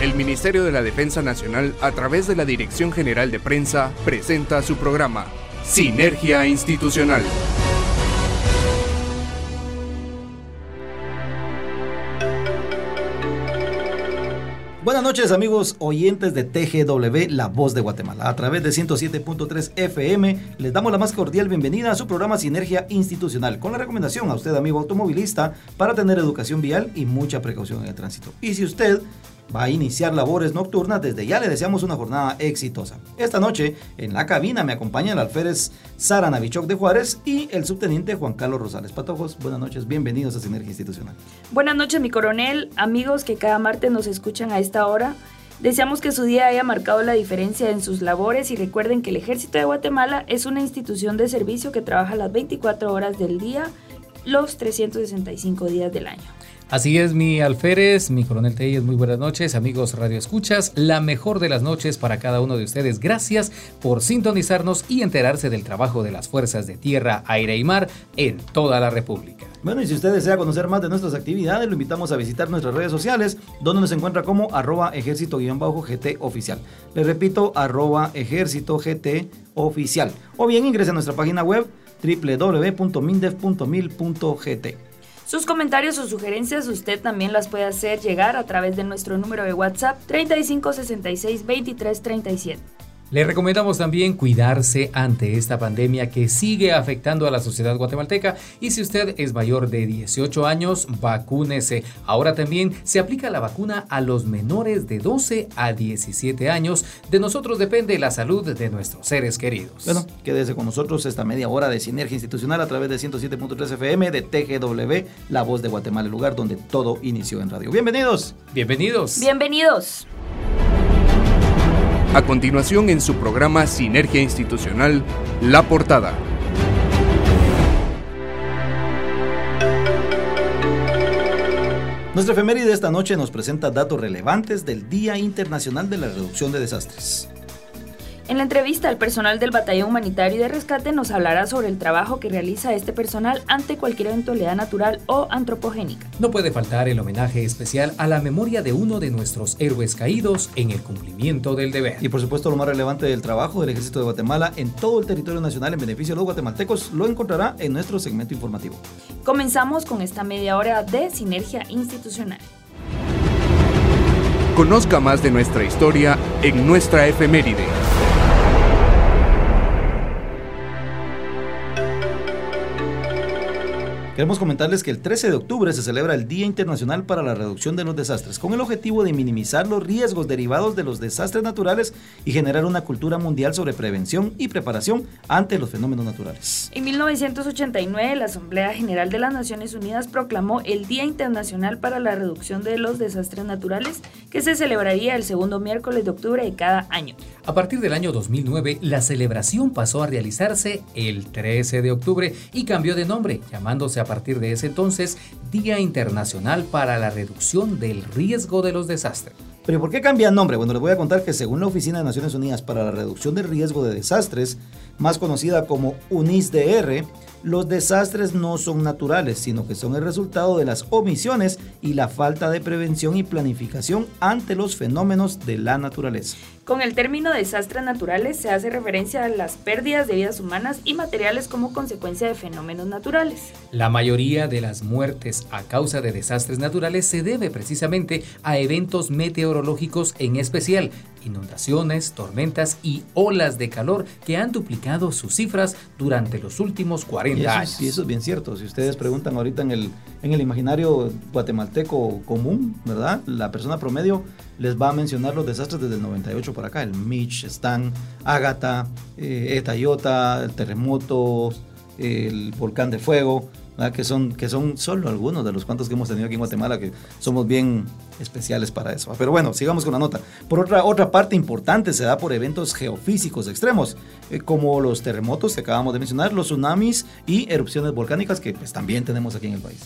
El Ministerio de la Defensa Nacional, a través de la Dirección General de Prensa, presenta su programa Sinergia Institucional. Buenas noches amigos oyentes de TGW, La Voz de Guatemala. A través de 107.3 FM les damos la más cordial bienvenida a su programa Sinergia Institucional, con la recomendación a usted amigo automovilista para tener educación vial y mucha precaución en el tránsito. Y si usted va a iniciar labores nocturnas, desde ya le deseamos una jornada exitosa. Esta noche en la cabina me acompaña el alférez Sara Navichok de Juárez y el subteniente Juan Carlos Rosales Patojos. Buenas noches, bienvenidos a Sinergia Institucional. Buenas noches, mi coronel, amigos que cada martes nos escuchan a esta hora. Deseamos que su día haya marcado la diferencia en sus labores y recuerden que el Ejército de Guatemala es una institución de servicio que trabaja las 24 horas del día, los 365 días del año. Así es, mi alférez, mi coronel Telles, muy buenas noches, amigos Radio Escuchas, la mejor de las noches para cada uno de ustedes. Gracias por sintonizarnos y enterarse del trabajo de las fuerzas de tierra, aire y mar en toda la República. Bueno, y si usted desea conocer más de nuestras actividades, lo invitamos a visitar nuestras redes sociales, donde nos encuentra como arroba ejército-gt oficial. Le repito, arroba ejército GT oficial. O bien ingrese a nuestra página web www.mindef.mil.gt. Sus comentarios o sugerencias usted también las puede hacer llegar a través de nuestro número de WhatsApp 3566 2337. Le recomendamos también cuidarse ante esta pandemia que sigue afectando a la sociedad guatemalteca y si usted es mayor de 18 años, vacúnese. Ahora también se aplica la vacuna a los menores de 12 a 17 años. De nosotros depende la salud de nuestros seres queridos. Bueno, quédese con nosotros esta media hora de sinergia institucional a través de 107.3 FM de TGW, La Voz de Guatemala, el lugar donde todo inició en radio. Bienvenidos. Bienvenidos. Bienvenidos. A continuación en su programa Sinergia Institucional, La Portada. Nuestra efeméride de esta noche nos presenta datos relevantes del Día Internacional de la Reducción de Desastres. En la entrevista, el personal del Batallón Humanitario y de Rescate nos hablará sobre el trabajo que realiza este personal ante cualquier eventualidad natural o antropogénica. No puede faltar el homenaje especial a la memoria de uno de nuestros héroes caídos en el cumplimiento del deber. Y por supuesto, lo más relevante del trabajo del Ejército de Guatemala en todo el territorio nacional en beneficio de los guatemaltecos lo encontrará en nuestro segmento informativo. Comenzamos con esta media hora de Sinergia Institucional. Conozca más de nuestra historia en nuestra efeméride. Queremos comentarles que el 13 de octubre se celebra el Día Internacional para la Reducción de los Desastres, con el objetivo de minimizar los riesgos derivados de los desastres naturales y generar una cultura mundial sobre prevención y preparación ante los fenómenos naturales. En 1989, la Asamblea General de las Naciones Unidas proclamó el Día Internacional para la Reducción de los Desastres Naturales, que se celebraría el segundo miércoles de octubre de cada año. A partir del año 2009, la celebración pasó a realizarse el 13 de octubre y cambió de nombre, llamándose a partir de ese entonces Día Internacional para la Reducción del Riesgo de los Desastres. ¿Pero por qué cambia el nombre? Bueno, les voy a contar que según la Oficina de Naciones Unidas para la Reducción del Riesgo de Desastres, más conocida como UNISDR, los desastres no son naturales, sino que son el resultado de las omisiones y la falta de prevención y planificación ante los fenómenos de la naturaleza. Con el término desastres naturales se hace referencia a las pérdidas de vidas humanas y materiales como consecuencia de fenómenos naturales. La mayoría de las muertes a causa de desastres naturales se debe precisamente a eventos meteorológicos en especial, inundaciones, tormentas y olas de calor que han duplicado sus cifras durante los últimos 40 y eso, años. Y eso es bien cierto. Si ustedes preguntan ahorita en el, en el imaginario guatemalteco común, ¿verdad? La persona promedio les va a mencionar los desastres desde el 98 por acá. El Mitch, Stan, Ágata, eh, Etayota, el terremoto, el volcán de fuego. Que son, que son solo algunos de los cuantos que hemos tenido aquí en Guatemala, que somos bien especiales para eso. Pero bueno, sigamos con la nota. Por otra, otra parte importante se da por eventos geofísicos extremos, eh, como los terremotos que acabamos de mencionar, los tsunamis y erupciones volcánicas que pues, también tenemos aquí en el país.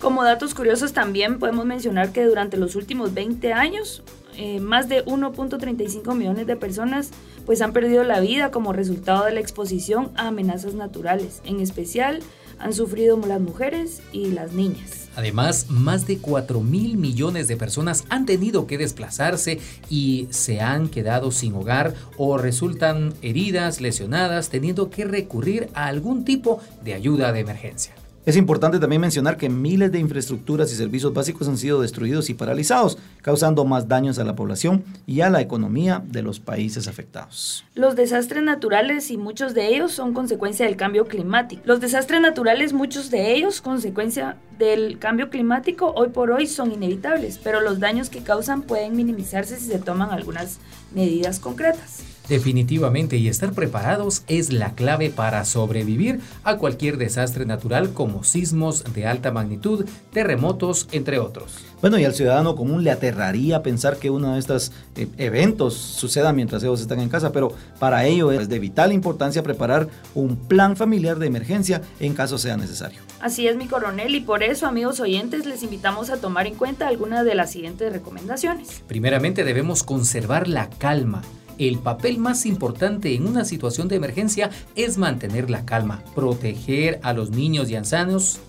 Como datos curiosos también podemos mencionar que durante los últimos 20 años, eh, más de 1.35 millones de personas pues han perdido la vida como resultado de la exposición a amenazas naturales, en especial han sufrido las mujeres y las niñas. Además, más de 4 mil millones de personas han tenido que desplazarse y se han quedado sin hogar o resultan heridas, lesionadas, teniendo que recurrir a algún tipo de ayuda de emergencia. Es importante también mencionar que miles de infraestructuras y servicios básicos han sido destruidos y paralizados, causando más daños a la población y a la economía de los países afectados. Los desastres naturales y muchos de ellos son consecuencia del cambio climático. Los desastres naturales, muchos de ellos consecuencia del cambio climático, hoy por hoy son inevitables, pero los daños que causan pueden minimizarse si se toman algunas medidas concretas. Definitivamente, y estar preparados es la clave para sobrevivir a cualquier desastre natural como sismos de alta magnitud, terremotos, entre otros. Bueno, y al ciudadano común le aterraría pensar que uno de estos eh, eventos suceda mientras ellos están en casa, pero para ello es de vital importancia preparar un plan familiar de emergencia en caso sea necesario. Así es, mi coronel, y por eso, amigos oyentes, les invitamos a tomar en cuenta algunas de las siguientes recomendaciones. Primeramente, debemos conservar la calma el papel más importante en una situación de emergencia es mantener la calma, proteger a los niños y ancianos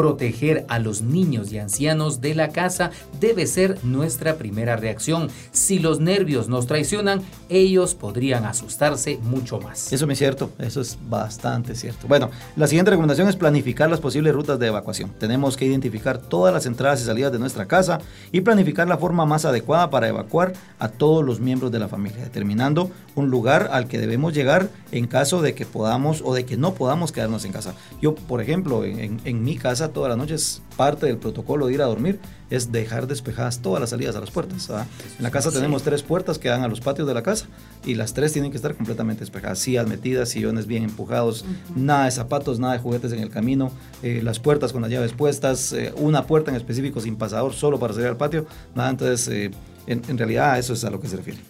Proteger a los niños y ancianos de la casa debe ser nuestra primera reacción. Si los nervios nos traicionan, ellos podrían asustarse mucho más. Eso es cierto, eso es bastante cierto. Bueno, la siguiente recomendación es planificar las posibles rutas de evacuación. Tenemos que identificar todas las entradas y salidas de nuestra casa y planificar la forma más adecuada para evacuar a todos los miembros de la familia, determinando un lugar al que debemos llegar en caso de que podamos o de que no podamos quedarnos en casa. Yo, por ejemplo, en, en mi casa todas las noches, parte del protocolo de ir a dormir es dejar despejadas todas las salidas a las puertas. En la casa tenemos tres puertas que dan a los patios de la casa y las tres tienen que estar completamente despejadas. Sillas metidas, sillones bien empujados, nada de zapatos, nada de juguetes en el camino, eh, las puertas con las llaves puestas, eh, una puerta en específico sin pasador solo para salir al patio. Nada, entonces, eh, en, en realidad, eso es a lo que se refiere.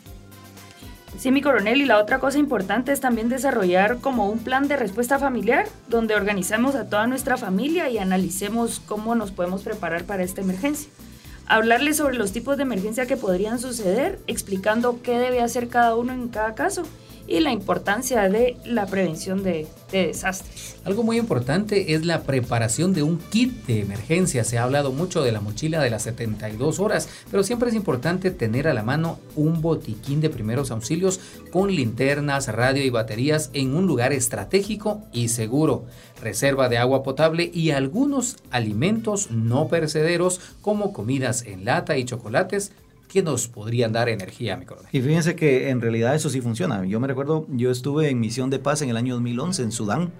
Sí, mi coronel, y la otra cosa importante es también desarrollar como un plan de respuesta familiar, donde organizamos a toda nuestra familia y analicemos cómo nos podemos preparar para esta emergencia. Hablarles sobre los tipos de emergencia que podrían suceder, explicando qué debe hacer cada uno en cada caso y la importancia de la prevención de, desastres. Algo muy importante es la preparación de un kit de emergencia. Se ha hablado mucho de la mochila de las 72 horas, pero siempre es importante tener a la mano un botiquín de primeros auxilios con linternas, radio y baterías en un lugar estratégico y seguro, reserva de agua potable y algunos alimentos no perecederos como comidas en lata y chocolates que nos podrían dar energía, mi coronel. Y fíjense que en realidad eso sí funciona. Yo me recuerdo, yo estuve en misión de paz en el año 2011 en Sudán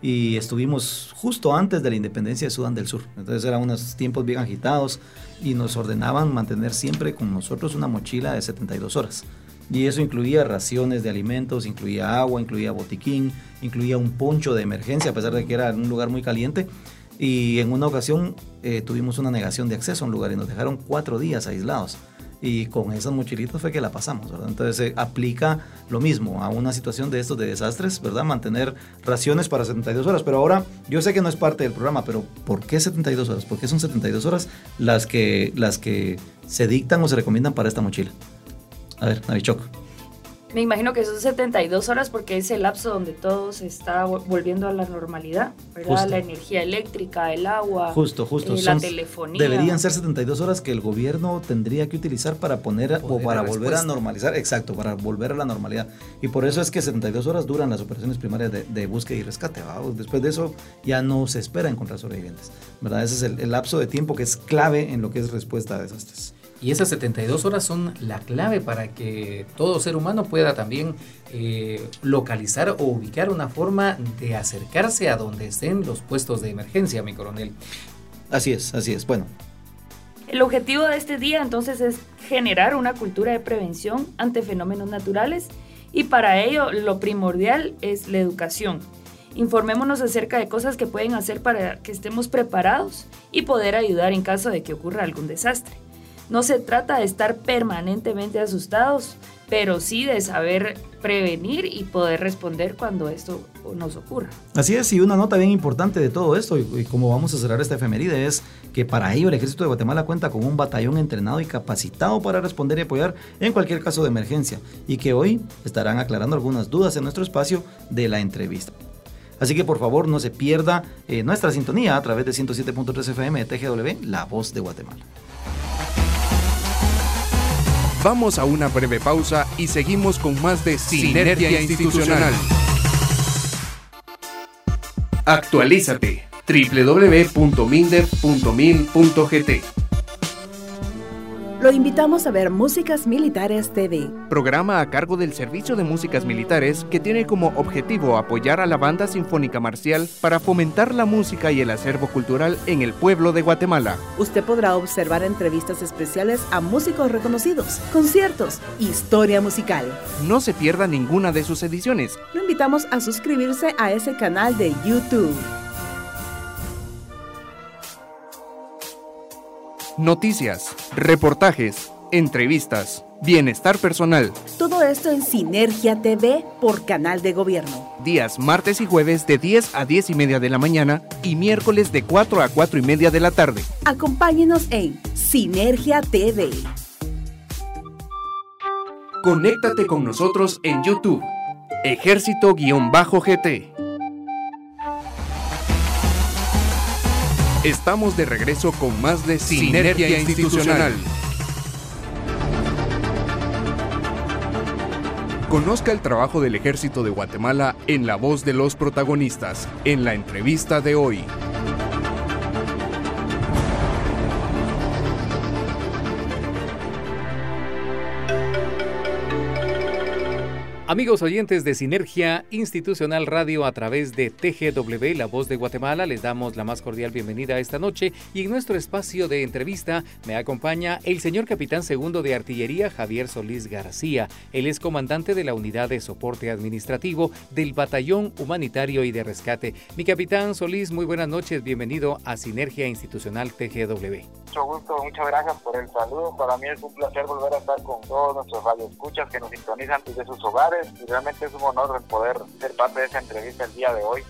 y estuvimos justo antes de la independencia de Sudán del Sur. Entonces eran unos tiempos bien agitados y nos ordenaban mantener siempre con nosotros una mochila de 72 horas. Y eso incluía raciones de alimentos, incluía agua, incluía botiquín, incluía un poncho de emergencia, a pesar de que era un lugar muy caliente. Y en una ocasión eh, tuvimos una negación de acceso a un lugar y nos dejaron cuatro días aislados y con esas mochilitas fue que la pasamos, ¿verdad? Entonces se aplica lo mismo a una situación de estos de desastres, ¿verdad? Mantener raciones para 72 horas, pero ahora yo sé que no es parte del programa, pero ¿por qué 72 horas? ¿Por qué son 72 horas las que, las que se dictan o se recomiendan para esta mochila? A ver, Navichok. Me imagino que son 72 horas porque es el lapso donde todo se está volviendo a la normalidad, ¿verdad? La energía eléctrica, el agua, justo, justo. Eh, la telefonía. Deberían ser 72 horas que el gobierno tendría que utilizar para poner o para volver a normalizar, exacto, para volver a la normalidad. Y por eso es que 72 horas duran las operaciones primarias de, búsqueda y rescate. Después de eso ya no se espera encontrar sobrevivientes, ¿verdad? Ese es el, el lapso de tiempo que es clave en lo que es respuesta a desastres. Y esas 72 horas son la clave para que todo ser humano pueda también eh, localizar o ubicar una forma de acercarse a donde estén los puestos de emergencia, mi coronel. Así es, así es. Bueno. El objetivo de este día entonces es generar una cultura de prevención ante fenómenos naturales y para ello lo primordial es la educación. Informémonos acerca de cosas que pueden hacer para que estemos preparados y poder ayudar en caso de que ocurra algún desastre. No se trata de estar permanentemente asustados, pero sí de saber prevenir y poder responder cuando esto nos ocurra. Así es, y una nota bien importante de todo esto, y, como vamos a cerrar esta efeméride, es que para ello el Ejército de Guatemala cuenta con un batallón entrenado y capacitado para responder y apoyar en cualquier caso de emergencia, y que hoy estarán aclarando algunas dudas en nuestro espacio de la entrevista. Así que por favor no se pierda eh, nuestra sintonía a través de 107.3 FM de TGW, La Voz de Guatemala. Vamos a una breve pausa y seguimos con más de Sinergia, Institucional. Actualízate www.mindef.mil.gt lo invitamos a ver Músicas Militares TV. Programa a cargo del Servicio de Músicas Militares que tiene como objetivo apoyar a la banda sinfónica marcial para fomentar la música y el acervo cultural en el pueblo de Guatemala. Usted podrá observar entrevistas especiales a músicos reconocidos, conciertos, historia musical. No se pierda ninguna de sus ediciones. Lo invitamos a suscribirse a ese canal de YouTube. Noticias, reportajes, entrevistas, bienestar personal. Todo esto en Sinergia TV por Canal de Gobierno. Días martes y jueves de 10 a 10 y media de la mañana y miércoles de 4 a 4 y media de la tarde. Acompáñenos en Sinergia TV. Conéctate con nosotros en YouTube. Ejército-GT. Estamos de regreso con más de Sinergia, Institucional. Conozca el trabajo del Ejército de Guatemala en la voz de los protagonistas, en la entrevista de hoy. Amigos oyentes de Sinergia Institucional Radio a través de TGW, La Voz de Guatemala, les damos la más cordial bienvenida esta noche y en nuestro espacio de entrevista me acompaña el señor capitán segundo de artillería Javier Solís García. Él es comandante de la unidad de soporte administrativo del Batallón Humanitario y de Rescate. Mi capitán Solís, muy buenas noches, bienvenido a Sinergia Institucional TGW. Mucho gusto, muchas gracias por el saludo. Para mí es un placer volver a estar con todos nuestros radioescuchas que nos sintonizan desde sus hogares y realmente es un honor poder ser parte de esta entrevista el día de hoy.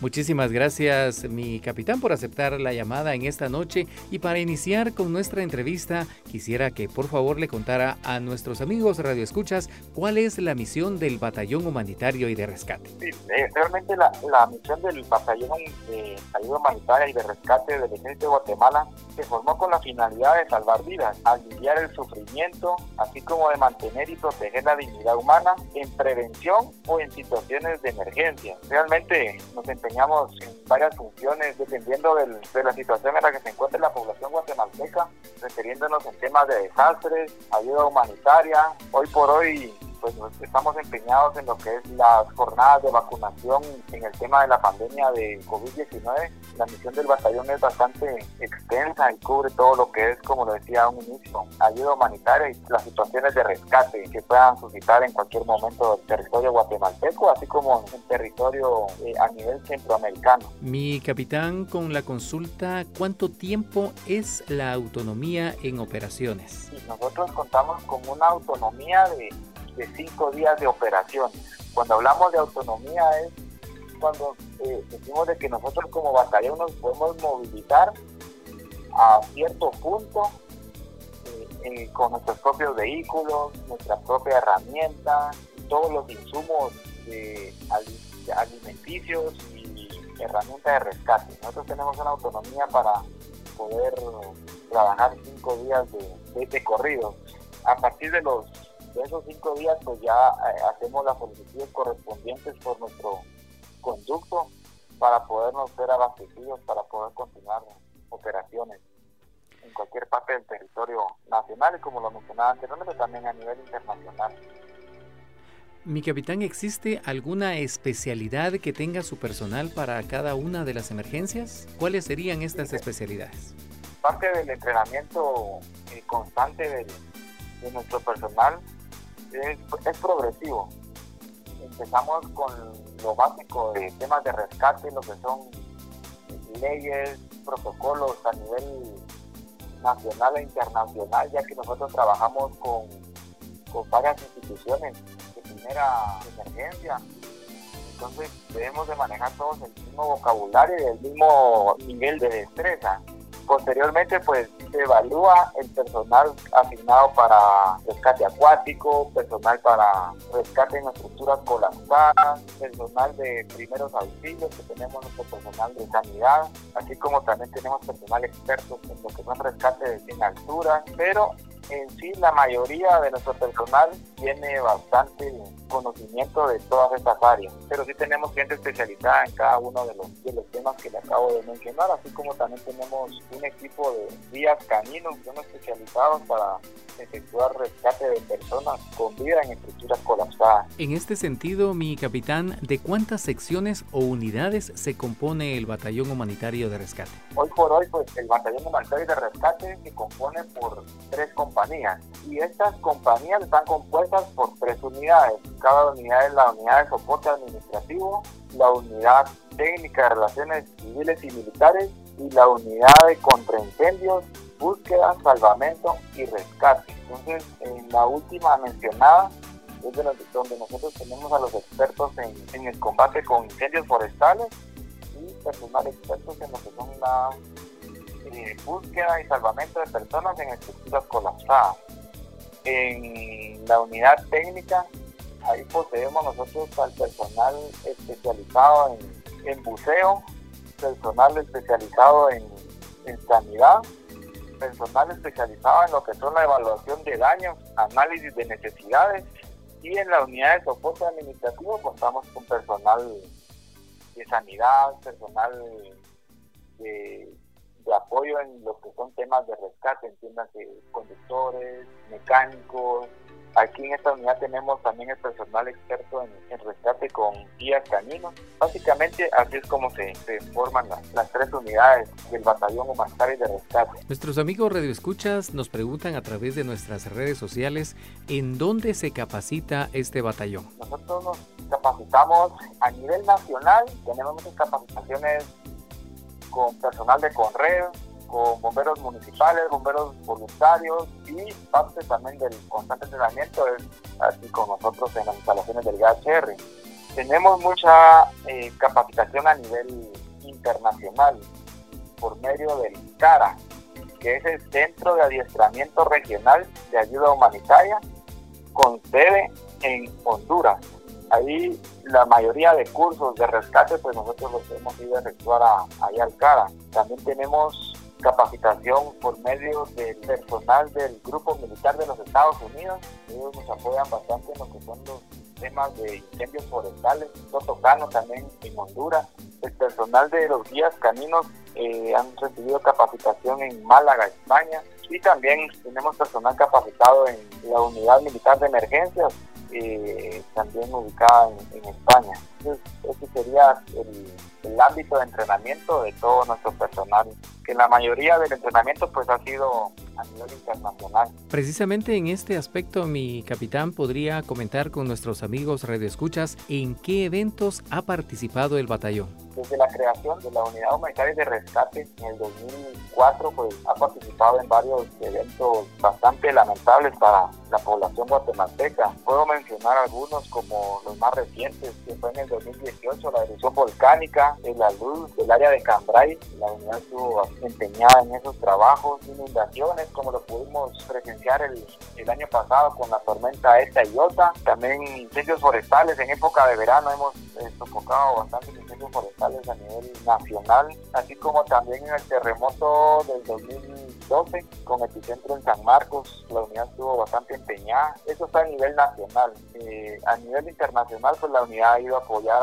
Muchísimas gracias, mi capitán, por aceptar la llamada en esta noche. Y para iniciar con nuestra entrevista, quisiera que por favor le contara a nuestros amigos radioescuchas cuál es la misión del Batallón Humanitario y de Rescate. Sí, eh, realmente la, la, misión del Batallón de Ayuda Humanitaria y de Rescate del Ejército de Guatemala se formó con la finalidad de salvar vidas, aliviar el sufrimiento, así como de mantener y proteger la dignidad humana en prevención o en situaciones de emergencia. Realmente nos desempeñamos en varias funciones dependiendo del, de la situación en la que se encuentra la población guatemalteca, refiriéndonos en temas de desastres, ayuda humanitaria. Hoy por hoy pues estamos empeñados en lo que es las jornadas de vacunación en el tema de la pandemia de COVID-19. La misión del batallón es bastante extensa y cubre todo lo que es, como lo decía a un inicio, ayuda humanitaria y las situaciones de rescate que puedan suscitar en cualquier momento del territorio guatemalteco, así como en territorio eh, a nivel centroamericano. Mi capitán, con la consulta, ¿cuánto tiempo es la autonomía en operaciones? nosotros contamos con una autonomía de de cinco días de operaciones. Cuando hablamos de autonomía es cuando eh, decimos de que nosotros como batallón nos podemos movilizar a cierto punto eh, con nuestros propios vehículos, nuestra propia herramienta, todos los insumos alimenticios y herramientas de rescate. Nosotros tenemos una autonomía para poder trabajar cinco días de, de corrido. A partir de los de esos cinco días pues ya eh, hacemos las solicitudes correspondientes por nuestro conducto para podernos ser abastecidos, para poder continuar operaciones en cualquier parte del territorio nacional y como lo mencionaba anteriormente también a nivel internacional. Mi capitán, ¿existe alguna especialidad que tenga su personal para cada una de las emergencias? ¿Cuáles serían estas especialidades? Parte del entrenamiento eh, constante de nuestro personal es, progresivo. Empezamos con lo básico de temas de rescate, lo que son leyes, protocolos a nivel nacional e internacional, ya que nosotros trabajamos con, con varias instituciones de primera emergencia. Entonces debemos de manejar todos el mismo vocabulario y el mismo nivel de destreza. Posteriormente, pues se evalúa el personal asignado para rescate acuático, personal para rescate en estructuras colapsadas, personal de primeros auxilios, que tenemos nuestro personal de sanidad, así como también tenemos personal experto en lo que son rescates en altura, pero en sí la mayoría de nuestro personal tiene bastante conocimiento de todas estas áreas, pero sí tenemos gente especializada en cada uno de los, de los temas que le acabo de mencionar, así como también tenemos un equipo de días caninos que son especializados para efectuar rescate de personas con vida en estructuras colapsadas. En este sentido, mi capitán, ¿de cuántas secciones o unidades se compone el Batallón Humanitario de Rescate? Hoy por hoy, pues el Batallón Humanitario de Rescate se compone por tres y estas compañías están compuestas por tres unidades. Cada unidad es la unidad de soporte administrativo, la unidad técnica de relaciones civiles y militares y la unidad de contraincendios búsqueda, salvamento y rescate. Entonces, en la última mencionada es de donde nosotros tenemos a los expertos en, el combate con incendios forestales y personal expertos en que son búsqueda y salvamento de personas en estructuras colapsadas. En la unidad técnica, ahí poseemos nosotros al personal especializado en, buceo, personal especializado en, en sanidad personal especializado en lo que son la evaluación de daños, análisis de necesidades y en la unidad de soporte administrativo contamos con personal de sanidad, personal de, apoyo en lo que son temas de rescate, entiéndase conductores, mecánicos, Aquí en esta unidad tenemos también el personal experto en, rescate con guías caninos. Básicamente así es como se, forman las, tres unidades del batallón humanitario de rescate. Nuestros amigos radioescuchas nos preguntan a través de nuestras redes sociales en dónde se capacita este batallón. Nosotros nos capacitamos a nivel nacional, tenemos muchas capacitaciones con personal de Conred, con bomberos municipales, bomberos voluntarios y parte también del constante entrenamiento es así con nosotros en las instalaciones del GHR. Tenemos mucha eh, capacitación a nivel internacional por medio del CARA, que es el Centro de Adiestramiento Regional de Ayuda Humanitaria, con sede en Honduras. Ahí la mayoría de cursos de rescate, pues nosotros los hemos ido a efectuar allá al CARA. También tenemos capacitación por medio del personal del Grupo Militar de los Estados Unidos. Ellos nos apoyan bastante en lo que son los temas de incendios forestales, Totocano también en Honduras. El personal de los guías caninos eh, han recibido capacitación en Málaga, España. Y también tenemos personal capacitado en la Unidad Militar de Emergencias, eh, también ubicada en, España. Entonces, ese sería el, el ámbito de entrenamiento de todo nuestro personal que la mayoría del entrenamiento pues ha sido a nivel internacional. Precisamente en este aspecto, mi capitán podría comentar con nuestros amigos redescuchas en qué eventos ha participado el batallón. Desde la creación de la Unidad Humanitaria de Rescate en el 2004, pues ha participado en varios eventos bastante lamentables para la población guatemalteca. Puedo mencionar algunos como los más recientes, que fue en el 2018 la erupción volcánica, en la luz del área de Cambrai, la unidad estuvo empeñada en esos trabajos, inundaciones como lo pudimos presenciar el, el año pasado con la tormenta esta y Iota, también incendios forestales. En época de verano hemos eh, sofocado bastantes incendios forestales a nivel nacional, así como también en el terremoto del 2012 con epicentro en San Marcos, la unidad estuvo bastante empeñada, eso está a nivel nacional, eh, a nivel internacional pues la unidad ha ido a apoyar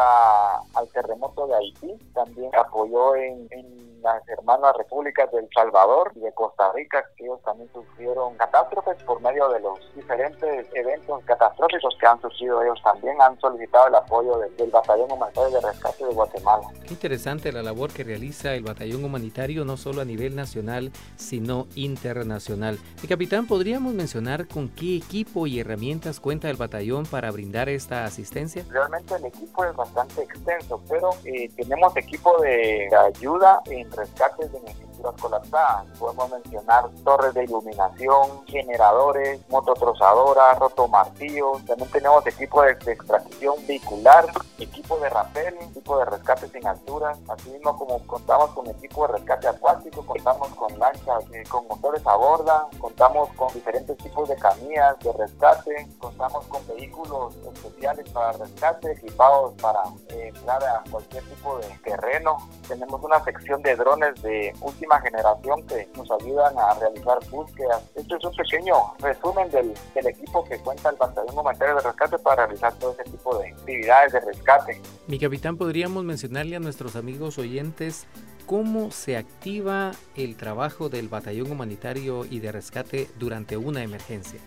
al terremoto de Haití, también apoyó en, en las hermanas repúblicas del Salvador y de Costa Rica, que ellos también sufrieron catástrofes por medio de los diferentes eventos catastróficos que han surgido. Ellos también han solicitado el apoyo del, Batallón Humanitario de Rescate de Guatemala. Qué interesante la labor que realiza el Batallón Humanitario, no solo a nivel nacional, sino internacional. Mi capitán, ¿podríamos mencionar con qué equipo y herramientas cuenta el batallón para brindar esta asistencia? Realmente el equipo es bastante extenso, pero eh, tenemos equipo de ayuda en rescates en infraestructuras colapsadas. Podemos mencionar torres de iluminación, generadores, mototrozadoras, rotomartillos. También tenemos equipo de, extracción vehicular, equipo de rapel, equipo de rescate sin altura. Asimismo, como contamos con equipo de rescate acuático, contamos con lanchas eh, con motores a borda, contamos con diferentes tipos de camillas de rescate, contamos con vehículos especiales para rescate, equipados para eh, entrar a cualquier tipo de terreno. Tenemos una sección de drones de última generación que nos ayudan a realizar búsquedas. Esto es un pequeño resumen del, del equipo que cuenta el Batallón Humanitario de Rescate para realizar todo ese tipo de actividades de rescate. Mi capitán, ¿podríamos mencionarle a nuestros amigos oyentes cómo se activa el trabajo del Batallón Humanitario y de Rescate durante una emergencia.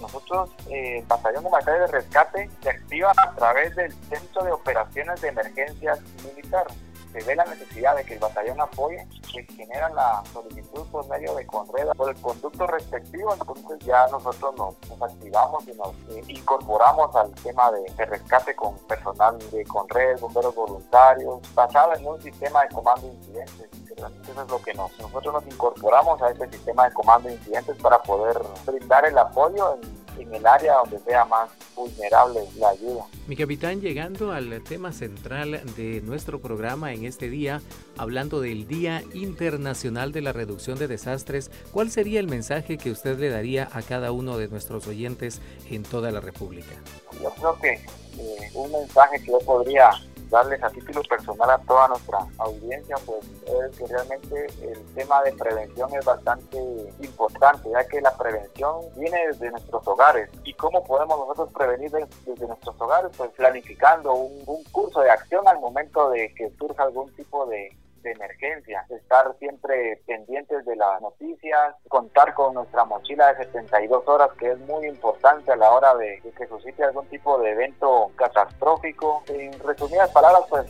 Nosotros, eh, el Batallón Humanitario de Rescate se activa a través del Centro de Operaciones de Emergencias Militar se ve la necesidad de que el batallón apoye, se genera la solicitud por medio de Conreda por el conducto respectivo, entonces ya nosotros nos, activamos y nos eh, incorporamos al tema de, rescate con personal de Conred, bomberos voluntarios, basado en un sistema de comando de incidentes. Eso es lo que nos, nosotros nos incorporamos a ese sistema de comando de incidentes para poder brindar el apoyo en en el área donde sea más vulnerable la ayuda. Mi capitán, llegando al tema central de nuestro programa en este día, hablando del Día Internacional de la Reducción de Desastres, ¿cuál sería el mensaje que usted le daría a cada uno de nuestros oyentes en toda la República? Yo creo que eh, un mensaje que yo podría darles a título personal a toda nuestra audiencia, pues es que realmente el tema de prevención es bastante importante, ya que la prevención viene desde nuestros hogares. ¿Y cómo podemos nosotros prevenir desde, nuestros hogares? Pues planificando un, un curso de acción al momento de que surja algún tipo de, de emergencia, estar siempre pendientes de las noticias, contar con nuestra mochila de 72 horas que es muy importante a la hora de, que suscite algún tipo de evento catastrófico. En resumidas palabras, pues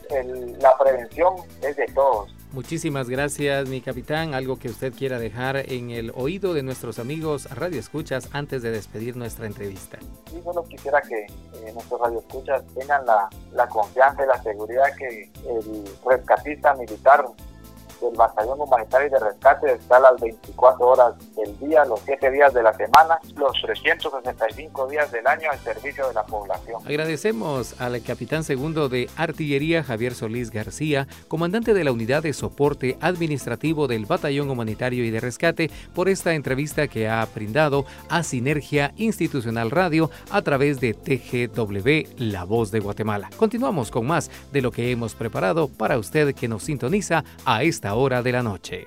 la prevención es de todos. Muchísimas gracias, mi capitán. Algo que usted quiera dejar en el oído de nuestros amigos Radio Escuchas antes de despedir nuestra entrevista. Sí, solo quisiera que eh, nuestros Radio Escuchas tengan la, la confianza y la seguridad que el rescatista militar del Batallón Humanitario de Rescate está las 24 horas del día, los 7 días de la semana, los 365 días del año al servicio de la población. Agradecemos al capitán segundo de Artillería Javier Solís García, comandante de la Unidad de Soporte Administrativo del Batallón Humanitario y de Rescate, por esta entrevista que ha brindado a Sinergia Institucional Radio a través de TGW La Voz de Guatemala. Continuamos con más de lo que hemos preparado para usted que nos sintoniza a esta hora de la noche.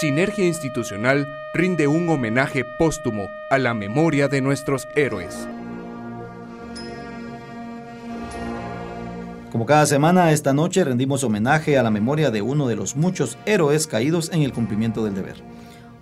Sinergia Institucional rinde un homenaje póstumo a la memoria de nuestros héroes. Como cada semana, esta noche rendimos homenaje a la memoria de uno de los muchos héroes caídos en el cumplimiento del deber.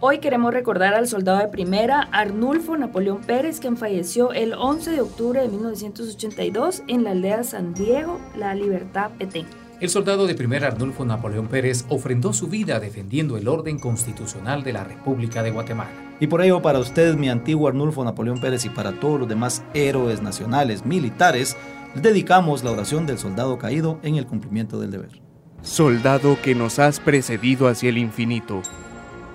Hoy queremos recordar al soldado de primera Arnulfo Napoleón Pérez, quien falleció el 11 de octubre de 1982 en la aldea San Diego, La Libertad, Petén. El soldado de primera Arnulfo Napoleón Pérez ofrendó su vida defendiendo el orden constitucional de la República de Guatemala. Y por ello, para usted, mi antiguo Arnulfo Napoleón Pérez, y para todos los demás héroes nacionales, militares, dedicamos la oración del soldado caído en el cumplimiento del deber. Soldado que nos has precedido hacia el infinito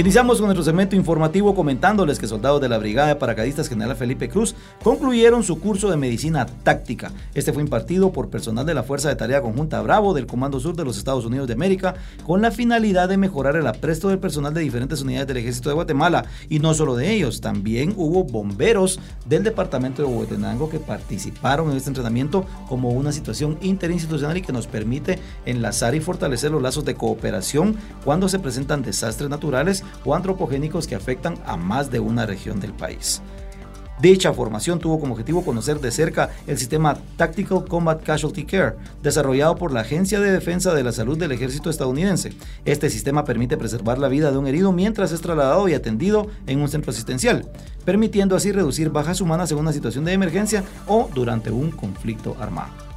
Iniciamos con nuestro segmento informativo comentándoles que soldados de la Brigada de Paracaidistas General Felipe Cruz concluyeron su curso de medicina táctica. Este fue impartido por personal de la Fuerza de Tarea Conjunta Bravo del Comando Sur de los Estados Unidos de América con la finalidad de mejorar el apresto del personal de diferentes unidades del Ejército de Guatemala. Y no solo de ellos, también hubo bomberos del Departamento de Huehuetenango que participaron en este entrenamiento como una situación interinstitucional y que nos permite enlazar y fortalecer los lazos de cooperación cuando se presentan desastres naturales o antropogénicos que afectan a más de una región del país. Dicha formación tuvo como objetivo conocer de cerca el sistema Tactical Combat Casualty Care, desarrollado por la Agencia de Defensa de la Salud del Ejército estadounidense. Este sistema permite preservar la vida de un herido mientras es trasladado y atendido en un centro asistencial, permitiendo así reducir bajas humanas en una situación de emergencia o durante un conflicto armado.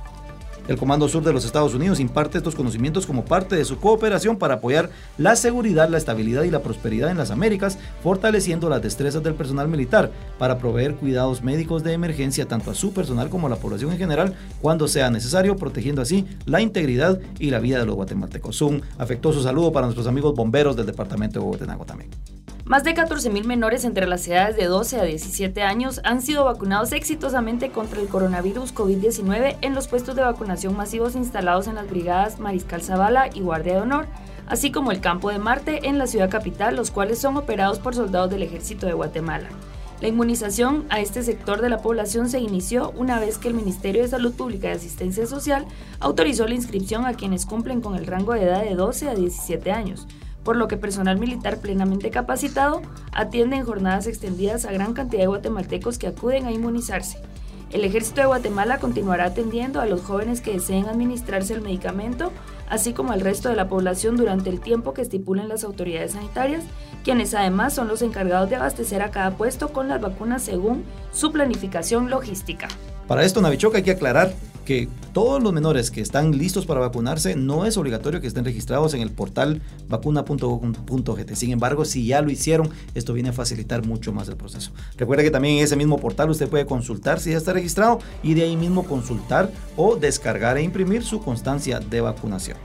El Comando Sur de los Estados Unidos imparte estos conocimientos como parte de su cooperación para apoyar la seguridad, la estabilidad y la prosperidad en las Américas, fortaleciendo las destrezas del personal militar para proveer cuidados médicos de emergencia tanto a su personal como a la población en general cuando sea necesario, protegiendo así la integridad y la vida de los guatemaltecos. Un afectuoso saludo para nuestros amigos bomberos del departamento de Huehuetenango también. Más de 14.000 menores entre las edades de 12 a 17 años han sido vacunados exitosamente contra el coronavirus COVID-19 en los puestos de vacunación masivos instalados en las brigadas Mariscal Zavala y Guardia de Honor, así como el Campo de Marte en la ciudad capital, los cuales son operados por soldados del Ejército de Guatemala. La inmunización a este sector de la población se inició una vez que el Ministerio de Salud Pública y Asistencia Social autorizó la inscripción a quienes cumplen con el rango de edad de 12 a 17 años por lo que personal militar plenamente capacitado atiende en jornadas extendidas a gran cantidad de guatemaltecos que acuden a inmunizarse. El ejército de Guatemala continuará atendiendo a los jóvenes que deseen administrarse el medicamento, así como al resto de la población durante el tiempo que estipulen las autoridades sanitarias, quienes además son los encargados de abastecer a cada puesto con las vacunas según su planificación logística. Para esto, Navichoca, hay que aclarar que todos los menores que están listos para vacunarse no es obligatorio que estén registrados en el portal vacuna.gt. Sin embargo, si ya lo hicieron, esto viene a facilitar mucho más el proceso. Recuerde que también en ese mismo portal usted puede consultar si ya está registrado y de ahí mismo consultar o descargar e imprimir su constancia de vacunación.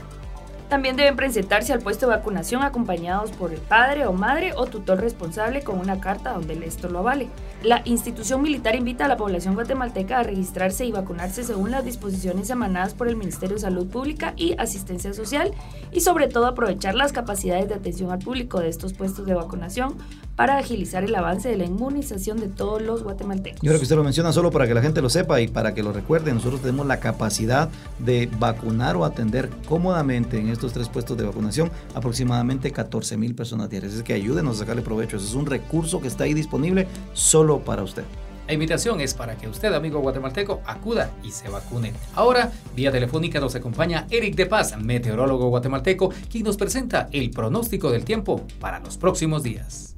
También deben presentarse al puesto de vacunación acompañados por el padre o madre o tutor responsable con una carta donde esto lo avale. La institución militar invita a la población guatemalteca a registrarse y vacunarse según las disposiciones emanadas por el Ministerio de Salud Pública y Asistencia Social y sobre todo aprovechar las capacidades de atención al público de estos puestos de vacunación para agilizar el avance de la inmunización de todos los guatemaltecos. Yo creo que usted lo menciona solo para que la gente lo sepa y para que lo recuerde. Nosotros tenemos la capacidad de vacunar o atender cómodamente en estos tres puestos de vacunación aproximadamente 14 mil personas diarias. Es que ayúdenos a sacarle provecho. Eso es un recurso que está ahí disponible solo para usted. La invitación es para que usted, amigo guatemalteco, acuda y se vacune. Ahora, vía telefónica nos acompaña Eric de Paz, meteorólogo guatemalteco, quien nos presenta el pronóstico del tiempo para los próximos días.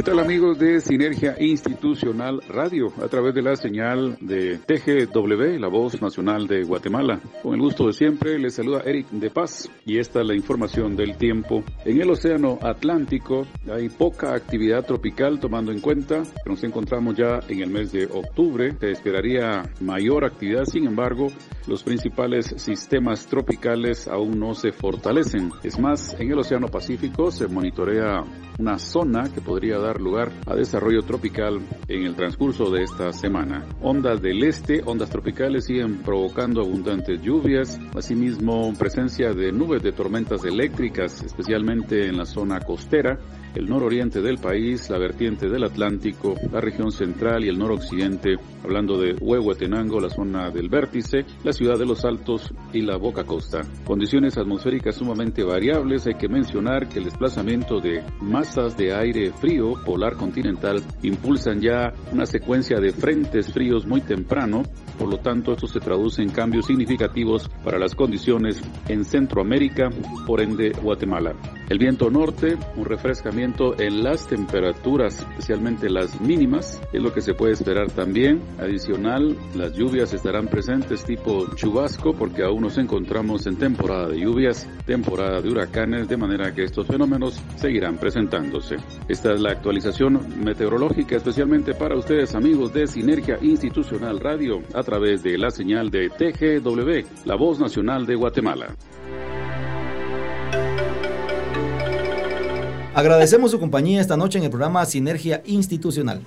¿Qué tal amigos de Sinergia Institucional Radio a través de la señal de TGW, la voz nacional de Guatemala? Con el gusto de siempre les saluda Eric de Paz y esta es la información del tiempo. En el Océano Atlántico hay poca actividad tropical tomando en cuenta que nos encontramos ya en el mes de octubre. Se esperaría mayor actividad, sin embargo, los principales sistemas tropicales aún no se fortalecen. Es más, en el Océano Pacífico se monitorea una zona que podría dar lugar a desarrollo tropical en el transcurso de esta semana. Ondas del este, ondas tropicales siguen provocando abundantes lluvias, asimismo presencia de nubes de tormentas eléctricas, especialmente en la zona costera el nororiente del país, la vertiente del Atlántico, la región central y el noroccidente, hablando de Huehuetenango, la zona del vértice, la ciudad de los Altos y la Boca Costa. Condiciones atmosféricas sumamente variables, hay que mencionar que el desplazamiento de masas de aire frío polar continental impulsan ya una secuencia de frentes fríos muy temprano, por lo tanto esto se traduce en cambios significativos para las condiciones en Centroamérica, por ende Guatemala. El viento norte, un refrescamiento en las temperaturas, especialmente las mínimas, es lo que se puede esperar también. Adicional, las lluvias estarán presentes tipo chubasco porque aún nos encontramos en temporada de lluvias, temporada de huracanes, de manera que estos fenómenos seguirán presentándose. Esta es la actualización meteorológica especialmente para ustedes amigos de Sinergia Institucional Radio a través de la señal de TGW, la voz nacional de Guatemala. Agradecemos su compañía esta noche en el programa Sinergia Institucional.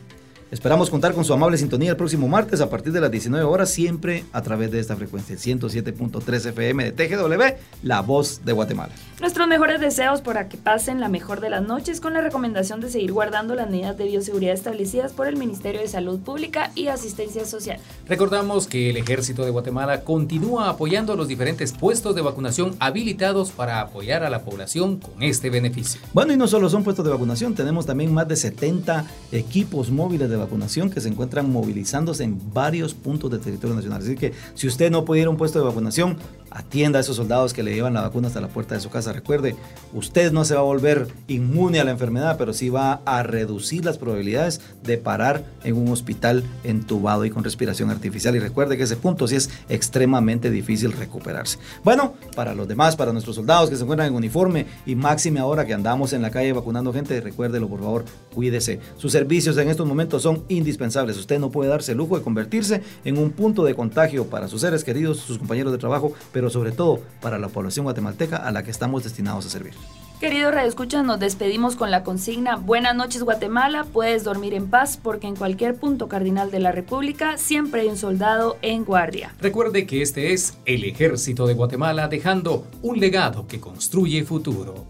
Esperamos contar con su amable sintonía el próximo martes a partir de las 19 horas, siempre a través de esta frecuencia, el 107.3 FM de TGW, La Voz de Guatemala. Nuestros mejores deseos para que pasen la mejor de las noches con la recomendación de seguir guardando las medidas de bioseguridad establecidas por el Ministerio de Salud Pública y Asistencia Social. Recordamos que el Ejército de Guatemala continúa apoyando los diferentes puestos de vacunación habilitados para apoyar a la población con este beneficio. Bueno, y no solo son puestos de vacunación, tenemos también más de 70 equipos móviles de vacunación que se encuentran movilizándose en varios puntos del territorio nacional. Así que si usted no puede ir a un puesto de vacunación, atienda a esos soldados que le llevan la vacuna hasta la puerta de su casa. Recuerde, usted no se va a volver inmune a la enfermedad, pero sí va a reducir las probabilidades de parar en un hospital entubado y con respiración artificial. Y recuerde que ese punto sí es extremadamente difícil recuperarse. Bueno, para los demás, para nuestros soldados que se encuentran en uniforme y máxime ahora que andamos en la calle vacunando gente, recuérdelo por favor, cuídese. Sus servicios en estos momentos son indispensables. Usted no puede darse el lujo de convertirse en un punto de contagio para sus seres queridos, sus compañeros de trabajo, pero sobre todo para la población guatemalteca a la que estamos destinados a servir. Querido Radio Escucha, nos despedimos con la consigna Buenas noches Guatemala, puedes dormir en paz porque en cualquier punto cardinal de la República siempre hay un soldado en guardia. Recuerde que este es el Ejército de Guatemala dejando un legado que construye futuro.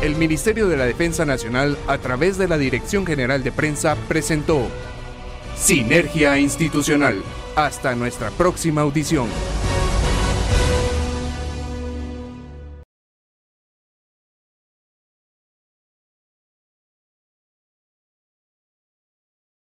El Ministerio de la Defensa Nacional, a través de la Dirección General de Prensa, presentó Sinergia Institucional. Hasta nuestra próxima audición.